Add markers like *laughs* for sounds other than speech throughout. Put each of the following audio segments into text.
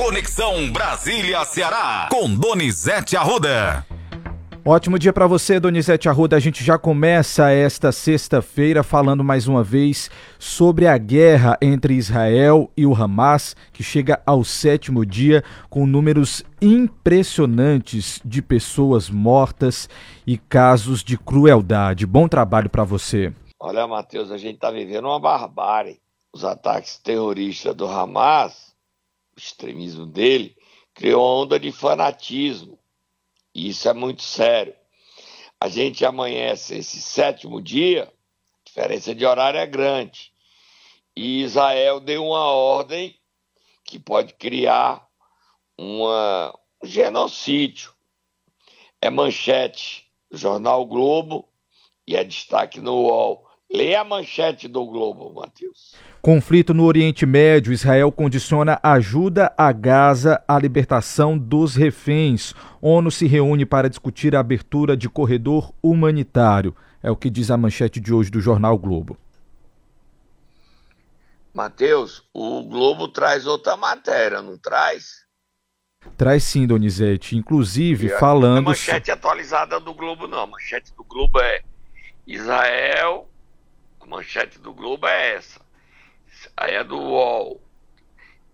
Conexão Brasília-Ceará, com Donizete Arruda. Ótimo dia para você, Donizete Arruda. A gente já começa esta sexta-feira falando mais uma vez sobre a guerra entre Israel e o Hamas, que chega ao sétimo dia com números impressionantes de pessoas mortas e casos de crueldade. Bom trabalho para você. Olha, Matheus, a gente está vivendo uma barbárie. Os ataques terroristas do Hamas, extremismo dele, criou uma onda de fanatismo e isso é muito sério. A gente amanhece esse sétimo dia, a diferença de horário é grande. E Israel deu uma ordem que pode criar uma, um genocídio. É manchete jornal Globo e é destaque no UOL. Leia a manchete do Globo, Matheus. Conflito no Oriente Médio. Israel condiciona ajuda a Gaza à libertação dos reféns. ONU se reúne para discutir a abertura de corredor humanitário. É o que diz a manchete de hoje do jornal Globo. Matheus, o Globo traz outra matéria, não traz? Traz sim, Donizete. Inclusive, falando. A manchete atualizada do Globo, não. A manchete do Globo é Israel manchete do Globo é essa. Aí é do UOL.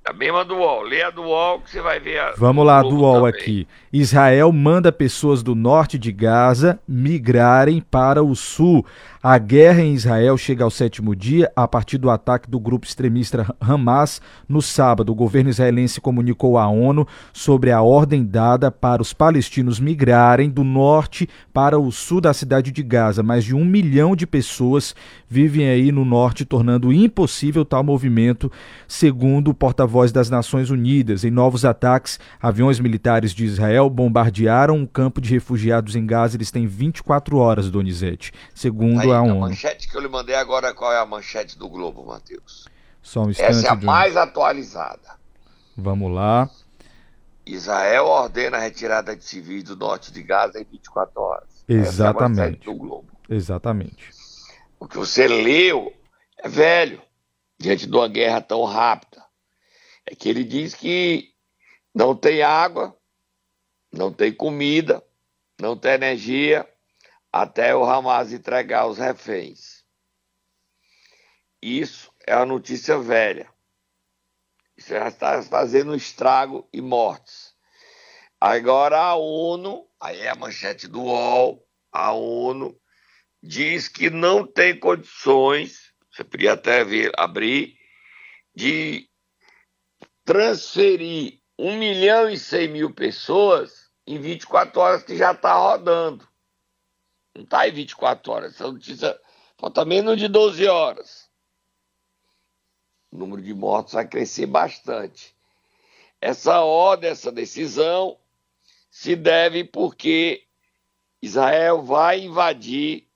A mesma do UOL. Lê a do UOL que você vai ver a. Vamos lá, do UOL também. aqui. Israel manda pessoas do norte de Gaza migrarem para o sul. A guerra em Israel chega ao sétimo dia a partir do ataque do grupo extremista Hamas no sábado. O governo israelense comunicou à ONU sobre a ordem dada para os palestinos migrarem do norte para o sul da cidade de Gaza. Mais de um milhão de pessoas vivem aí no norte, tornando impossível tal movimento, segundo o porta-voz das Nações Unidas. Em novos ataques, aviões militares de Israel bombardearam um campo de refugiados em Gaza. Eles têm 24 horas, Donizete, segundo a ONU. A manchete que eu lhe mandei agora, qual é a manchete do Globo, Matheus? Só um instante. Essa é a mais atualizada. Vamos lá. Israel ordena a retirada de civis do norte de Gaza em 24 horas. Exatamente. É do Globo. Exatamente. O que você leu é velho, diante de uma guerra tão rápida. É que ele diz que não tem água, não tem comida, não tem energia, até o Hamas entregar os reféns. Isso é uma notícia velha. Isso já está fazendo estrago e mortes. Agora a ONU, aí é a manchete do UOL, a ONU diz que não tem condições, você podia até ver, abrir, de transferir 1 milhão e 100 mil pessoas em 24 horas que já está rodando. Não está aí 24 horas. Essa notícia falta menos de 12 horas. O número de mortos vai crescer bastante. Essa ordem, essa decisão, se deve porque Israel vai invadir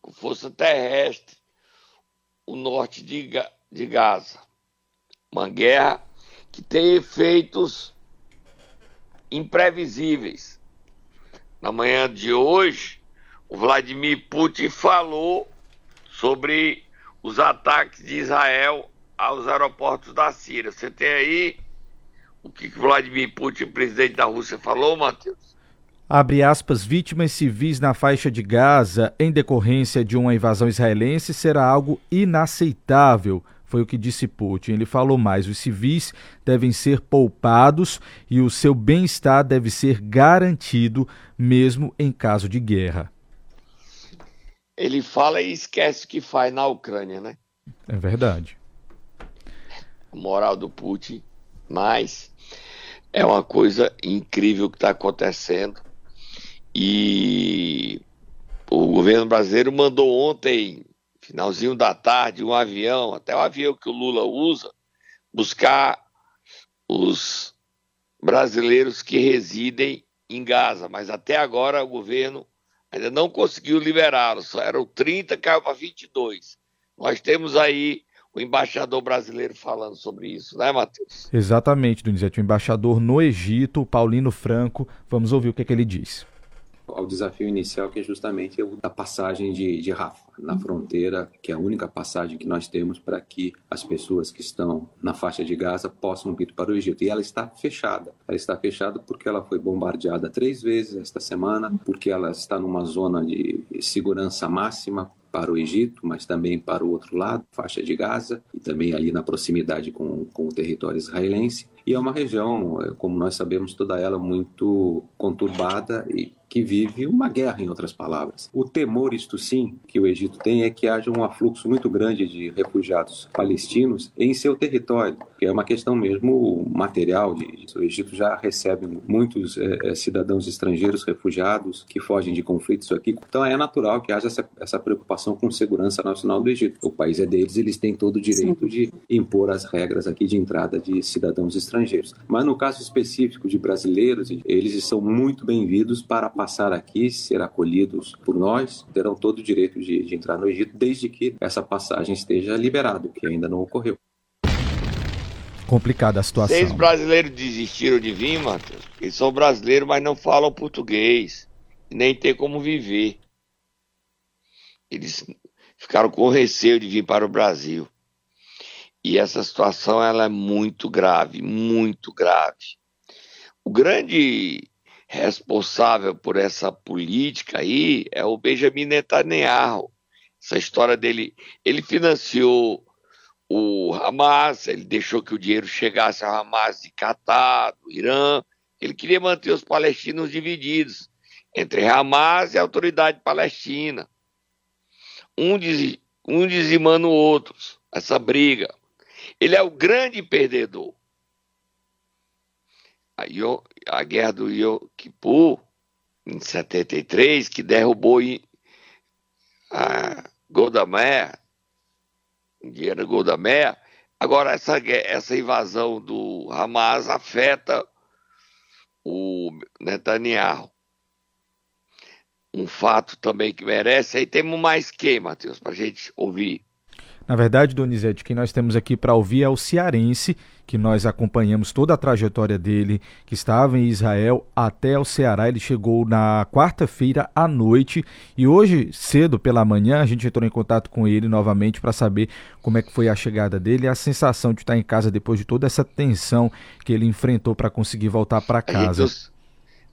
com força terrestre o norte de, de Gaza. Uma guerra que tem efeitos imprevisíveis na manhã de hoje, o Vladimir Putin falou sobre os ataques de Israel aos aeroportos da Síria. Você tem aí o que Vladimir Putin, presidente da Rússia, falou, Matheus? Abre aspas, vítimas civis na faixa de Gaza em decorrência de uma invasão israelense será algo inaceitável foi o que disse Putin. Ele falou mais: os civis devem ser poupados e o seu bem-estar deve ser garantido, mesmo em caso de guerra. Ele fala e esquece o que faz na Ucrânia, né? É verdade. Moral do Putin, mas é uma coisa incrível que está acontecendo. E o governo brasileiro mandou ontem finalzinho da tarde, um avião, até o avião que o Lula usa, buscar os brasileiros que residem em Gaza. Mas até agora o governo ainda não conseguiu liberá-los. Só eram 30, caiu para 22. Nós temos aí o embaixador brasileiro falando sobre isso, né, Matheus? Exatamente, Donizete. O embaixador no Egito, Paulino Franco. Vamos ouvir o que, é que ele diz. Ao desafio inicial, que é justamente o da passagem de, de Rafa na fronteira, que é a única passagem que nós temos para que as pessoas que estão na faixa de Gaza possam vir para o Egito. E ela está fechada. Ela está fechada porque ela foi bombardeada três vezes esta semana, porque ela está numa zona de segurança máxima para o Egito, mas também para o outro lado, faixa de Gaza, e também ali na proximidade com, com o território israelense. E é uma região, é, como nós sabemos, toda ela muito conturbada e que vive uma guerra, em outras palavras. O temor, isto sim, que o Egito tem é que haja um afluxo muito grande de refugiados palestinos em seu território, que é uma questão mesmo material. De, o Egito já recebe muitos é, cidadãos estrangeiros refugiados que fogem de conflitos aqui, então é natural que haja essa, essa preocupação com segurança nacional do Egito. O país é deles, eles têm todo o direito de impor as regras aqui de entrada de cidadãos estrangeiros. Mas no caso específico de brasileiros, eles são muito bem-vindos para passar aqui, ser acolhidos por nós, terão todo o direito de, de entrar no Egito, desde que essa passagem esteja liberada, que ainda não ocorreu. Complicada a situação. Seis brasileiros desistiram de vir, Matheus. Eles são brasileiros, mas não falam português. Nem tem como viver. Eles ficaram com receio de vir para o Brasil. E essa situação ela é muito grave, muito grave. O grande responsável por essa política aí é o Benjamin Netanyahu. Essa história dele, ele financiou o Hamas, ele deixou que o dinheiro chegasse ao Hamas de Catar, do Irã. Ele queria manter os palestinos divididos entre Hamas e a autoridade palestina. Um, diz, um dizimando o outro, essa briga. Ele é o grande perdedor a, a guerra do Yom Kippur, em 73, que derrubou a Golda Meir, dinheiro Golda. Agora, essa, essa invasão do Hamas afeta o Netanyahu. Um fato também que merece. Aí temos mais quem, Matheus, para a gente ouvir? Na verdade, Donizete, quem nós temos aqui para ouvir é o cearense, que nós acompanhamos toda a trajetória dele, que estava em Israel até o Ceará. Ele chegou na quarta-feira à noite e hoje, cedo pela manhã, a gente entrou em contato com ele novamente para saber como é que foi a chegada dele e a sensação de estar em casa depois de toda essa tensão que ele enfrentou para conseguir voltar para casa.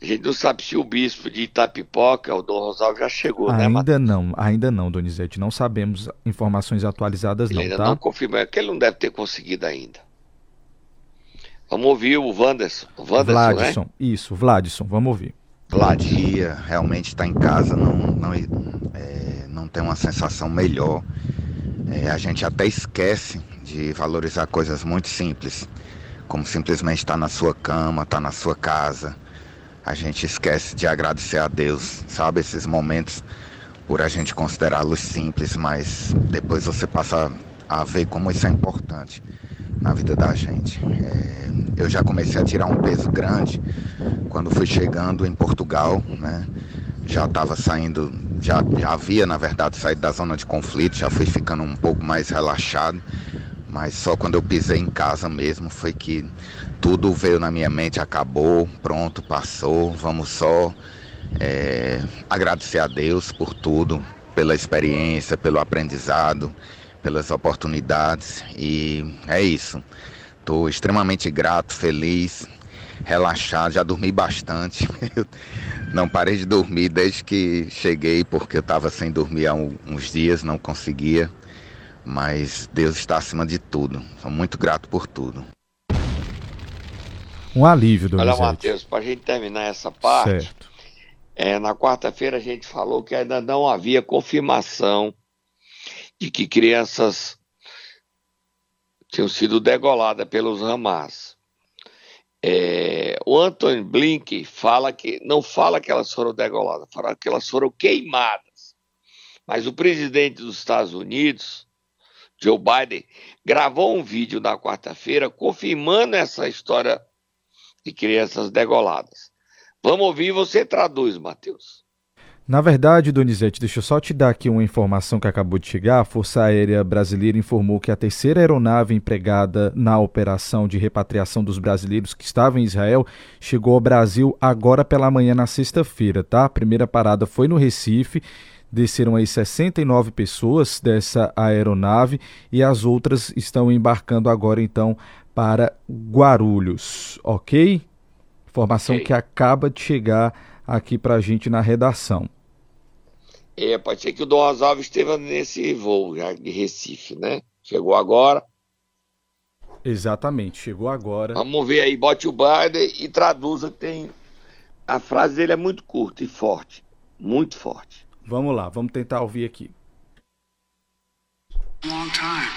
A gente não sabe se o bispo de Itapipoca, o Dom Rosário, já chegou, ainda né, Ainda não, ainda não, Donizete. Não sabemos informações atualizadas, ele não, ainda tá? não confirma, é que ele não deve ter conseguido ainda. Vamos ouvir o Wanderson. O Wanderson Vladson, né? isso, Vladson, vamos ouvir. Vladia realmente está em casa, não, não, é, não tem uma sensação melhor. É, a gente até esquece de valorizar coisas muito simples, como simplesmente estar tá na sua cama, estar tá na sua casa a gente esquece de agradecer a Deus, sabe? Esses momentos, por a gente considerá-los simples, mas depois você passa a ver como isso é importante na vida da gente. É, eu já comecei a tirar um peso grande quando fui chegando em Portugal, né? Já estava saindo, já, já havia na verdade saído da zona de conflito, já fui ficando um pouco mais relaxado, mas só quando eu pisei em casa mesmo foi que tudo veio na minha mente, acabou, pronto, passou. Vamos só é, agradecer a Deus por tudo, pela experiência, pelo aprendizado, pelas oportunidades. E é isso. Estou extremamente grato, feliz, relaxado. Já dormi bastante. *laughs* não parei de dormir desde que cheguei, porque eu estava sem dormir há uns dias, não conseguia. Mas Deus está acima de tudo. Sou muito grato por tudo. Um alívio, Donizete. Olha, Matheus, para a gente terminar essa parte, certo. É, na quarta-feira a gente falou que ainda não havia confirmação de que crianças tinham sido degoladas pelos Hamas. É, o Anthony Blink fala que não fala que elas foram degoladas, fala que elas foram queimadas. Mas o presidente dos Estados Unidos, Joe Biden, gravou um vídeo na quarta-feira confirmando essa história de crianças degoladas. Vamos ouvir você traduz, Matheus. Na verdade, Donizete, deixa eu só te dar aqui uma informação que acabou de chegar. A Força Aérea Brasileira informou que a terceira aeronave empregada na operação de repatriação dos brasileiros que estavam em Israel chegou ao Brasil agora pela manhã na sexta-feira, tá? A primeira parada foi no Recife. Desceram aí 69 pessoas dessa aeronave e as outras estão embarcando agora então para Guarulhos, ok? Informação okay. que acaba de chegar aqui para a gente na redação. É, pode ser que o Dom Oswaldo esteja nesse voo já de Recife, né? Chegou agora. Exatamente, chegou agora. Vamos ver aí, bote o Biden e traduza. Tem a frase dele é muito curta e forte, muito forte. Vamos lá, vamos tentar ouvir aqui. Long time.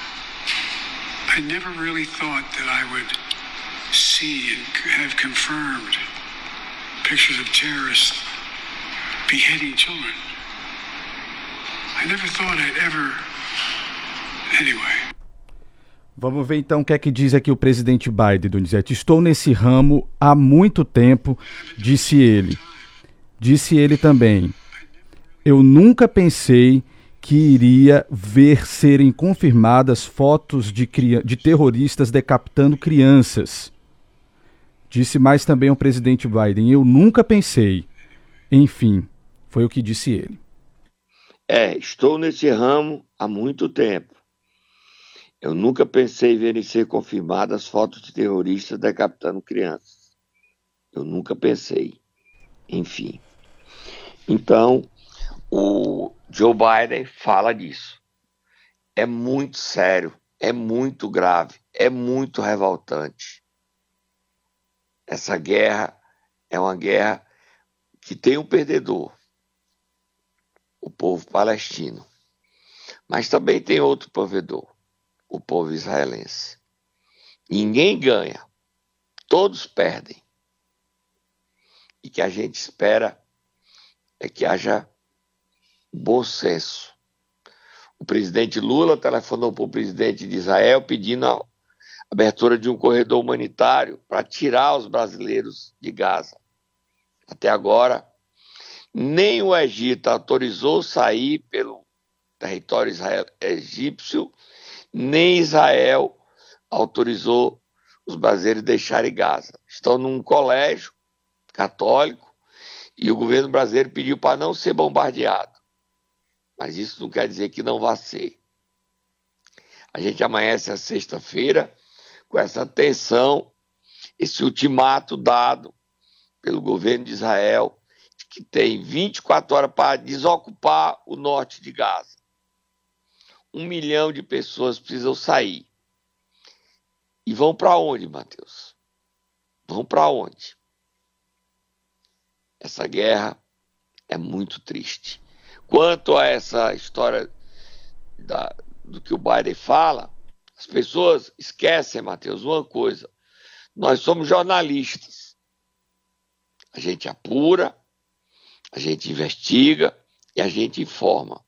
I never really thought that I would see and have confirmed pictures of terrorists beheading children. I never thought I'd ever. Anyway. Vamos ver então o que é que diz aqui o presidente Biden, Donizete. Estou nesse ramo há muito tempo, disse ele. Disse ele também. Eu nunca pensei que iria ver serem confirmadas fotos de, de terroristas decapitando crianças. Disse mais também o presidente Biden. Eu nunca pensei. Enfim, foi o que disse ele. É, estou nesse ramo há muito tempo. Eu nunca pensei ver ser confirmadas fotos de terroristas decapitando crianças. Eu nunca pensei. Enfim. Então, o Joe Biden fala disso. É muito sério, é muito grave, é muito revoltante. Essa guerra é uma guerra que tem um perdedor o povo palestino. Mas também tem outro provedor, o povo israelense. Ninguém ganha, todos perdem. E que a gente espera é que haja bom senso. O presidente Lula telefonou para o presidente de Israel pedindo a abertura de um corredor humanitário para tirar os brasileiros de Gaza. Até agora, nem o Egito autorizou sair pelo território israel, egípcio, nem Israel autorizou os brasileiros deixarem Gaza. Estão num colégio católico e o governo brasileiro pediu para não ser bombardeado. Mas isso não quer dizer que não vá ser. A gente amanhece a sexta-feira com essa tensão, esse ultimato dado pelo governo de Israel que tem 24 horas para desocupar o norte de Gaza. Um milhão de pessoas precisam sair. E vão para onde, Mateus? Vão para onde? Essa guerra é muito triste. Quanto a essa história da, do que o Biden fala, as pessoas esquecem, Mateus, uma coisa. Nós somos jornalistas. A gente apura, a gente investiga e a gente informa.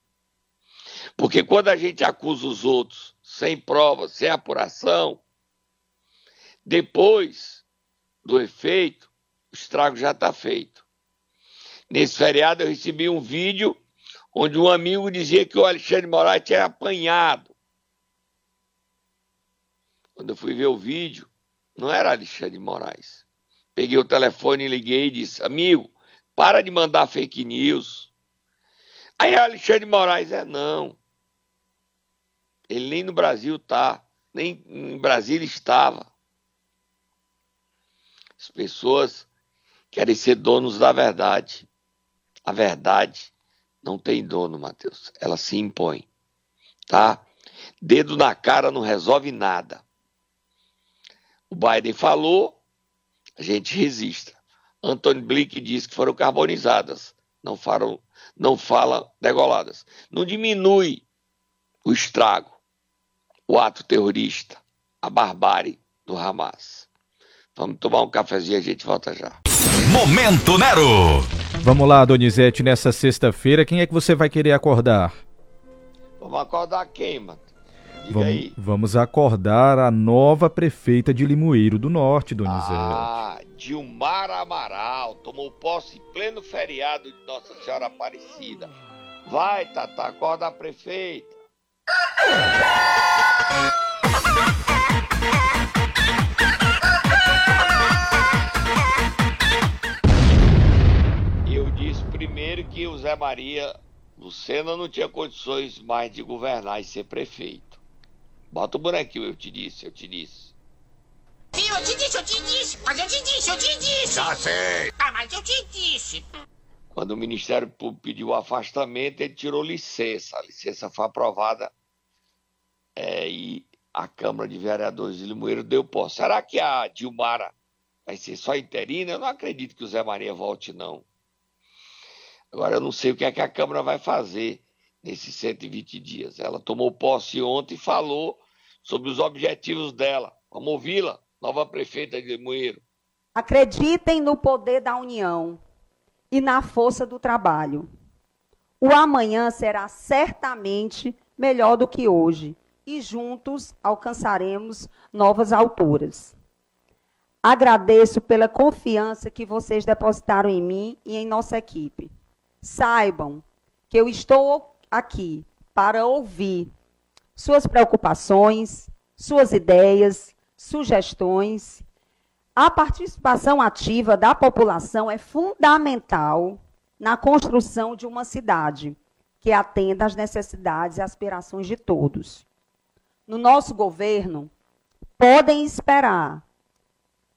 Porque quando a gente acusa os outros sem prova, sem apuração, depois do efeito, o estrago já está feito. Nesse feriado eu recebi um vídeo onde um amigo dizia que o Alexandre Moraes tinha apanhado. Quando eu fui ver o vídeo, não era Alexandre Moraes. Peguei o telefone liguei e disse: Amigo, para de mandar fake news. Aí Alexandre Moraes é não. Ele nem no Brasil tá, nem em Brasília estava. As pessoas querem ser donos da verdade. A verdade não tem dono, Mateus. Ela se impõe. Tá? Dedo na cara não resolve nada. O Biden falou, a gente resista. Antônio Blick diz que foram carbonizadas, não, falam, não fala degoladas. Não diminui o estrago, o ato terrorista, a barbárie do Hamas. Vamos tomar um cafezinho a gente volta já. Momento Nero! Vamos lá, Donizete, nessa sexta-feira, quem é que você vai querer acordar? Vamos acordar quem, mano? Vamos, vamos, acordar a nova prefeita de Limoeiro do Norte, Donizete. Ah, Dilmar Amaral tomou posse em pleno feriado de Nossa Senhora Aparecida. Vai, Tata, acorda a prefeita. Primeiro que o Zé Maria Lucena não tinha condições mais de governar e ser prefeito. Bota o bonequinho, eu te disse, eu te disse. Sim, eu te disse, eu te disse, mas eu te disse, eu te disse. Já sei. Ah, mas eu te disse. Quando o Ministério Público pediu o afastamento, ele tirou licença. A licença foi aprovada é, e a Câmara de Vereadores de Limoeiro deu posse. Será que a Dilmara vai ser só interina? Eu não acredito que o Zé Maria volte, não. Agora, eu não sei o que é que a Câmara vai fazer nesses 120 dias. Ela tomou posse ontem e falou sobre os objetivos dela. Vamos ouvi-la? nova prefeita de Limoeiro. Acreditem no poder da união e na força do trabalho. O amanhã será certamente melhor do que hoje e juntos alcançaremos novas alturas. Agradeço pela confiança que vocês depositaram em mim e em nossa equipe. Saibam que eu estou aqui para ouvir suas preocupações, suas ideias sugestões. A participação ativa da população é fundamental na construção de uma cidade que atenda às necessidades e aspirações de todos. No nosso governo, podem esperar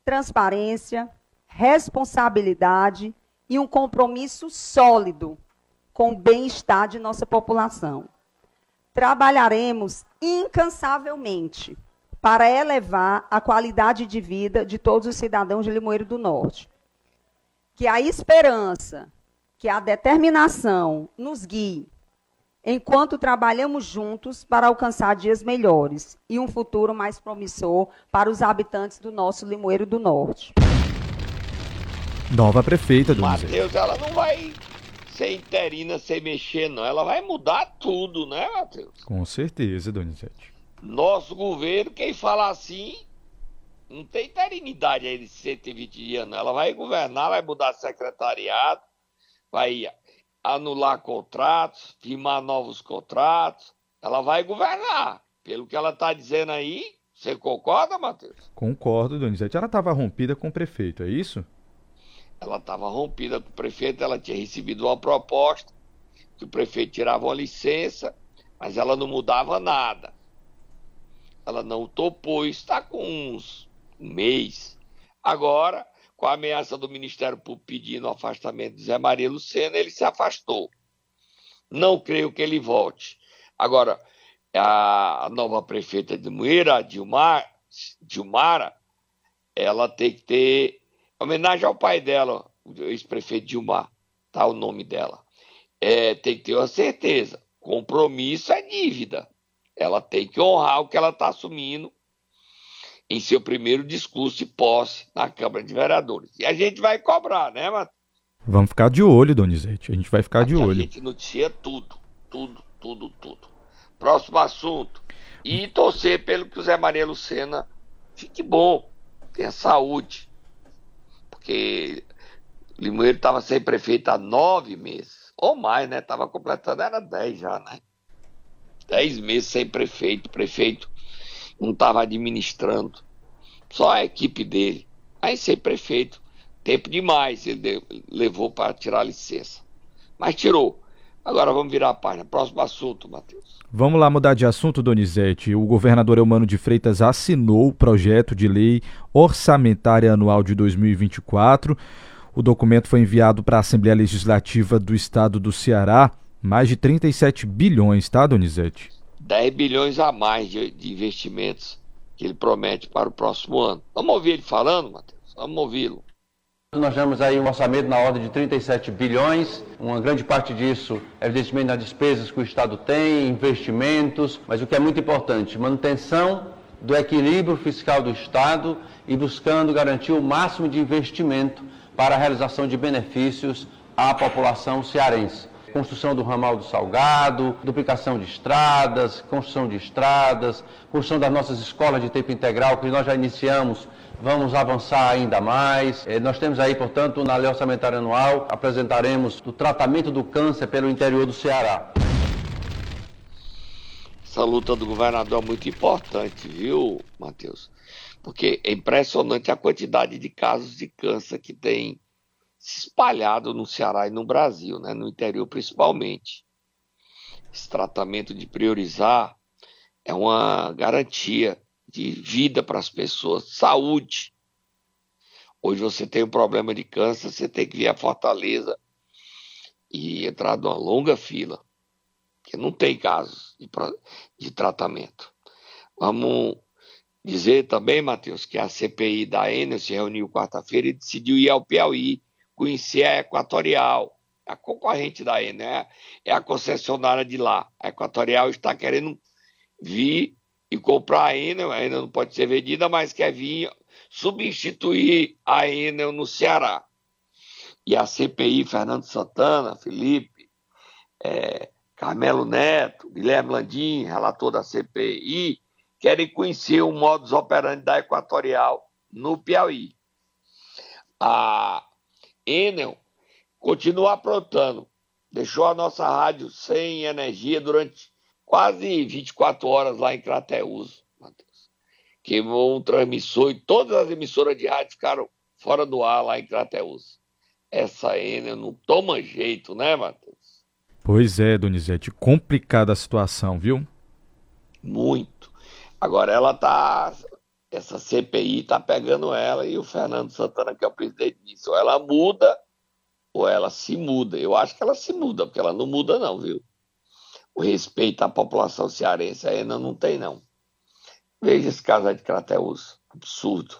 transparência, responsabilidade e um compromisso sólido com o bem-estar de nossa população. Trabalharemos incansavelmente para elevar a qualidade de vida de todos os cidadãos de Limoeiro do Norte. Que a esperança, que a determinação nos guie enquanto trabalhamos juntos para alcançar dias melhores e um futuro mais promissor para os habitantes do nosso Limoeiro do Norte. Nova prefeita do Matheus, ela não vai ser interina sem mexer, não. Ela vai mudar tudo, né, Matheus? Com certeza, Donizete. Nosso governo, quem fala assim, não tem eternidade aí de 120 dias, não. Ela vai governar, vai mudar secretariado, vai anular contratos, firmar novos contratos. Ela vai governar. Pelo que ela está dizendo aí, você concorda, Matheus? Concordo, Donizete. Ela estava rompida com o prefeito, é isso? Ela estava rompida com o prefeito, ela tinha recebido uma proposta que o prefeito tirava uma licença, mas ela não mudava nada. Ela não topou, está com uns um mês. Agora, com a ameaça do Ministério Público pedindo o afastamento de Zé Maria Lucena, ele se afastou. Não creio que ele volte. Agora, a nova prefeita de Moeira, Dilmar, Dilmara, ela tem que ter homenagem ao pai dela, o ex-prefeito Dilmar, tá o nome dela. É, tem que ter uma certeza. Compromisso é dívida ela tem que honrar o que ela está assumindo em seu primeiro discurso de posse na Câmara de Vereadores. E a gente vai cobrar, né, Matheus? Vamos ficar de olho, Donizete. A gente vai ficar Aqui de olho. A gente noticia tudo, tudo, tudo, tudo. Próximo assunto. E torcer pelo que o Zé Maria Lucena fique bom, tenha saúde. Porque Limoeiro estava sem prefeito há nove meses. Ou mais, né? Estava completando, era dez já, né? dez meses sem prefeito, prefeito não estava administrando, só a equipe dele. Aí sem prefeito, tempo demais ele levou para tirar a licença. Mas tirou. Agora vamos virar a página. Próximo assunto, Matheus. Vamos lá mudar de assunto, Donizete. O governador Eumano de Freitas assinou o projeto de lei orçamentária anual de 2024. O documento foi enviado para a Assembleia Legislativa do Estado do Ceará mais de 37 bilhões, tá, Donizete? 10 bilhões a mais de, de investimentos que ele promete para o próximo ano. Vamos ouvir ele falando, Matheus? Vamos ouvi-lo. Nós temos aí um orçamento na ordem de 37 bilhões, uma grande parte disso, evidentemente, nas despesas que o Estado tem, investimentos, mas o que é muito importante, manutenção do equilíbrio fiscal do Estado e buscando garantir o máximo de investimento para a realização de benefícios à população cearense. construção do ramal do Salgado, duplicação de estradas, construção de estradas, construção das nossas escolas de tempo integral, que nós já iniciamos vamos avançar ainda mais. Eh, nós temos aí, portanto, na lei orçamentária anual, apresentaremos o tratamento do câncer pelo interior do Ceará. Essa luta do governador é muito importante, viu, Matheus? Porque é impressionante a quantidade de casos de câncer que tem se espalhado no Ceará e no Brasil, né? no interior principalmente. Esse tratamento de priorizar é uma garantia de vida para as pessoas, saúde. Hoje você tem um problema de câncer, você tem que vir a Fortaleza e entrar numa longa fila, porque não tem casos de, de tratamento. Vamos dizer também, Matheus, que a CPI da Enel se reuniu quarta-feira e decidiu ir ao Piauí, conhecer a Equatorial, a concorrente da Enel, é, é a concessionária de lá. A Equatorial está querendo vir e comprar a Enel, a Enel não pode ser vendida, mas quer vir substituir a Enel no Ceará. E a CPI, Fernando Santana, Felipe, é, Carmelo Neto, Guilherme Landim, relator da CPI, querem conhecer o modus operandi da Equatorial no Piauí. A Enel continua aprontando, deixou a nossa rádio sem energia durante quase 24 horas lá em Crateus, Matheus. Queimou um transmissor e todas as emissoras de rádio ficaram fora do ar lá em Crateus. Essa Enel não toma jeito, né, Matheus? Pois é, Donizete, complicada a situação, viu? Muito. Agora ela tá. Essa CPI tá pegando ela e o Fernando Santana, que é o presidente disso. Ou ela muda, ou ela se muda. Eu acho que ela se muda, porque ela não muda, não, viu? O respeito à população cearense ainda não tem, não. Veja esse caso aí de Crateus. Absurdo.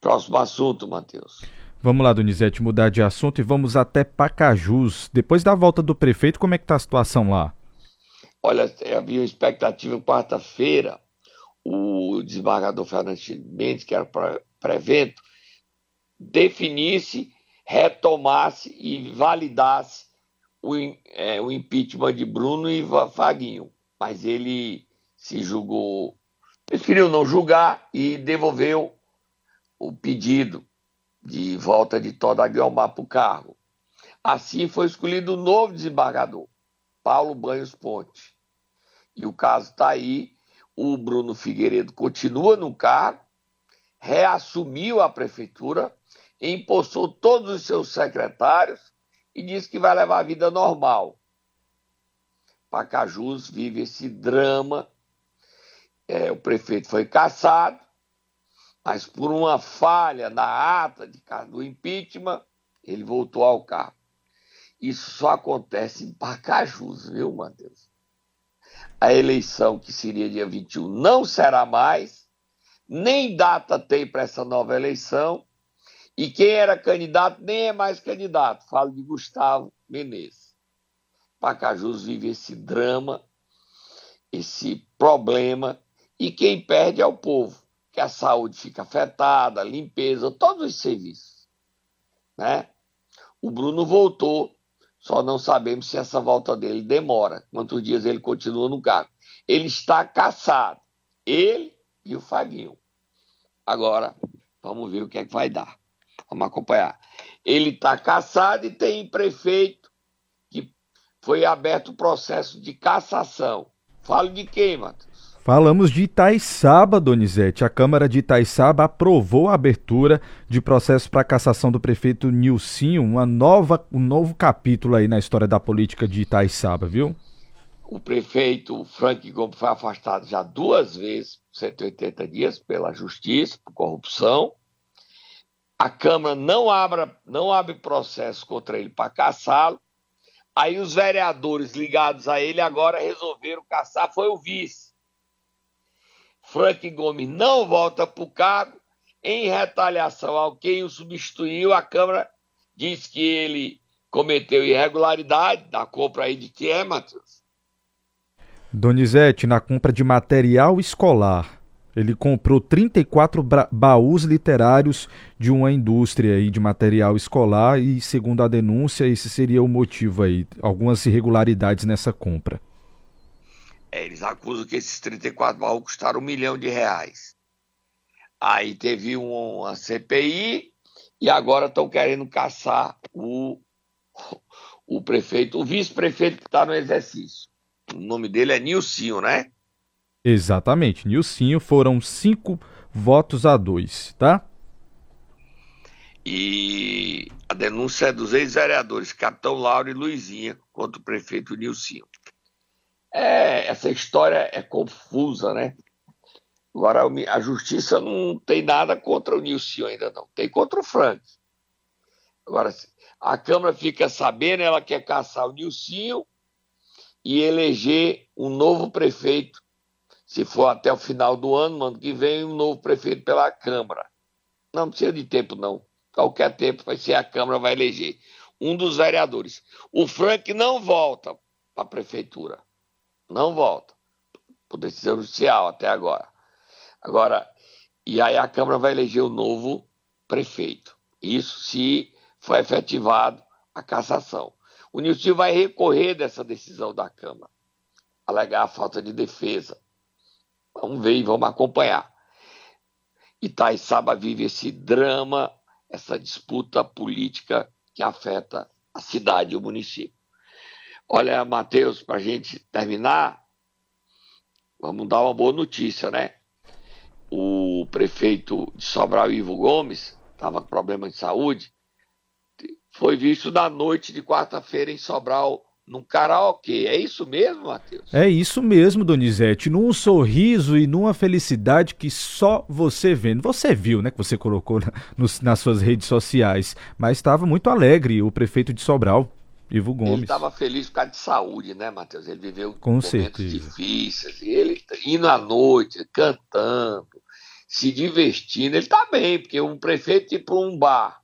Próximo assunto, Matheus. Vamos lá, Donizete, mudar de assunto e vamos até Pacajus. Depois da volta do prefeito, como é que está a situação lá? Olha, havia uma expectativa quarta-feira, o desembargador Fernando Mendes, que era pré-evento, definisse, retomasse e validasse o, é, o impeachment de Bruno e Faguinho, mas ele se julgou, preferiu não julgar e devolveu o pedido de volta de Toda Guiomar para o cargo. Assim foi escolhido o novo desembargador, Paulo Banhos Ponte. E o caso está aí, o Bruno Figueiredo continua no cargo, reassumiu a prefeitura, empossou todos os seus secretários e diz que vai levar a vida normal. Pacajus vive esse drama. É, o prefeito foi caçado, mas por uma falha na ata de, do impeachment, ele voltou ao cargo. Isso só acontece em Pacajus, viu, Matheus? A eleição, que seria dia 21, não será mais, nem data tem para essa nova eleição, e quem era candidato nem é mais candidato. Falo de Gustavo Menezes. Pacajus vive esse drama, esse problema, e quem perde é o povo, que a saúde fica afetada, a limpeza, todos os serviços. Né? O Bruno voltou, só não sabemos se essa volta dele demora, quantos dias ele continua no cargo. Ele está caçado, ele e o Faguinho. Agora, vamos ver o que é que vai dar. Vamos acompanhar. Ele está caçado e tem prefeito que foi aberto o processo de cassação. Falo de quem, Matheus? Falamos de Itaiçaba, Donizete. A Câmara de Itaiçaba aprovou a abertura de processo para cassação do prefeito Nilcinho, uma nova, um novo capítulo aí na história da política de Itaiçaba, viu? O prefeito Frank Gomes foi afastado já duas vezes, 180 dias, pela justiça, por corrupção a Câmara não abre, não abre processo contra ele para caçá-lo. Aí os vereadores ligados a ele agora resolveram caçar, foi o vice. Frank Gomes não volta para o cargo. Em retaliação ao quem o substituiu, a Câmara diz que ele cometeu irregularidade da compra aí de que é, Matheus? Donizete, na compra de material escolar Ele comprou 34 baús literários de uma indústria aí de material escolar e, segundo a denúncia, esse seria o motivo aí, algumas irregularidades nessa compra. É, eles acusam que esses 34 baús custaram um milhão de reais. Aí teve uma CPI e agora estão querendo caçar o, o prefeito, o vice-prefeito que está no exercício. O nome dele é Nilcinho, né? Exatamente. Nilcinho foram cinco votos a dois, tá? E a denúncia é dos ex-vereadores Capitão Lauro e Luizinha contra o prefeito Nilcinho. É, essa história é confusa, né? Agora, a justiça não tem nada contra o Nilcinho ainda não, tem contra o Frank. Agora, a Câmara fica sabendo, ela quer caçar o Nilcinho e eleger um novo prefeito se for até o final do ano, ano que vem, um novo prefeito pela Câmara. Não precisa de tempo, não. Qualquer tempo vai ser a Câmara vai eleger um dos vereadores. O Frank não volta para a prefeitura. Não volta. Por decisão judicial até agora. Agora, e aí a Câmara vai eleger o novo prefeito. Isso se for efetivado a cassação. O Nilson vai recorrer dessa decisão da Câmara, alegar a falta de defesa. Vamos ver e vamos acompanhar. Itaiçaba vive esse drama, essa disputa política que afeta a cidade e o município. Olha, Matheus, para a gente terminar, vamos dar uma boa notícia, né? O prefeito de Sobral, Ivo Gomes, estava com problema de saúde, foi visto na noite de quarta-feira em Sobral num karaokê. É isso mesmo, Matheus? É isso mesmo, Donizete. Num sorriso e numa felicidade que só você vendo. Você viu, né? Que você colocou na, nos, nas suas redes sociais. Mas estava muito alegre o prefeito de Sobral. Ivo Gomes. Ele estava feliz por causa de saúde, né, Matheus? Ele viveu Com momentos certeza. difíceis. E ele indo à noite, cantando, se divertindo. Ele está bem, porque um prefeito ir para um bar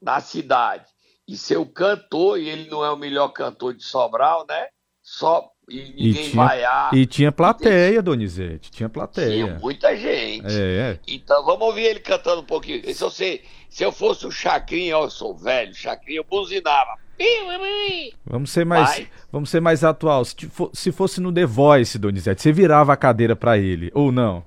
na cidade e ser o cantor, e ele não é o melhor cantor de Sobral, né? Só e ninguém e tinha, vaiar. E tinha plateia, e Donizete, tinha plateia. Tinha muita gente. É. Então vamos ouvir ele cantando um pouquinho. Se, você, se eu fosse o Chacrinha, eu sou velho, Chacrinha, eu buzinava. Vamos ser mais, vamos ser mais atual. Se, se fosse no The Voice, Donizete, você virava a cadeira para ele, ou não?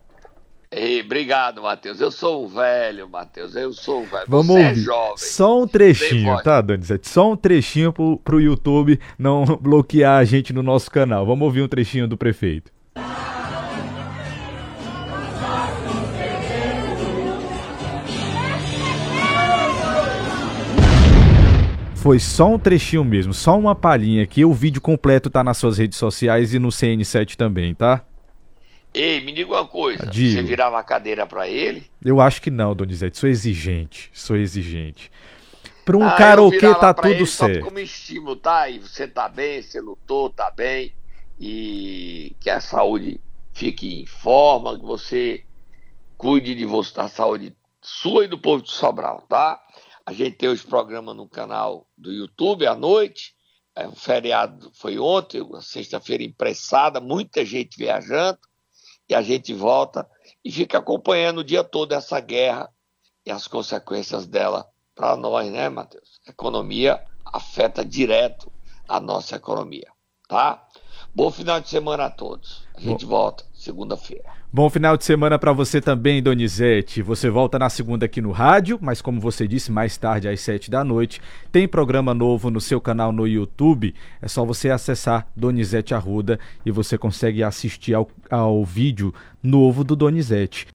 Ei, obrigado, Matheus. Eu sou um velho, Matheus. Eu sou um velho. Vamos Você é ouvir. é jovem. Só um trechinho, tá, Donizete? Só um trechinho pro, pro YouTube não *laughs* bloquear a gente no nosso canal. Vamos ouvir um trechinho do prefeito. Foi só um trechinho mesmo, só uma palhinha aqui. O vídeo completo tá nas suas redes sociais e no CN7 também, tá? Ei, me diga uma coisa. Digo. Você virava a cadeira para ele? Eu acho que não, Donizete. Sou exigente. Sou exigente. Para um ah, karaokê tá tudo certo. Só como estímulo, tá? E você tá bem, você lutou, tá bem. E que a saúde fique em forma, que você cuide de você, da saúde sua e do povo de Sobral, tá? A gente tem os programas no canal do YouTube à noite. É, o feriado foi ontem, sexta-feira impressada, muita gente viajando e a gente volta e fica acompanhando o dia todo essa guerra e as consequências dela para nós, né, Matheus? A economia afeta direto a nossa economia, tá? Bom final de semana a todos. A gente Bom. volta segunda-feira. Bom final de semana para você também, Donizete. Você volta na segunda aqui no rádio, mas como você disse, mais tarde às sete da noite, tem programa novo no seu canal no YouTube. É só você acessar Donizete Arruda e você consegue assistir ao, ao vídeo novo do Donizete.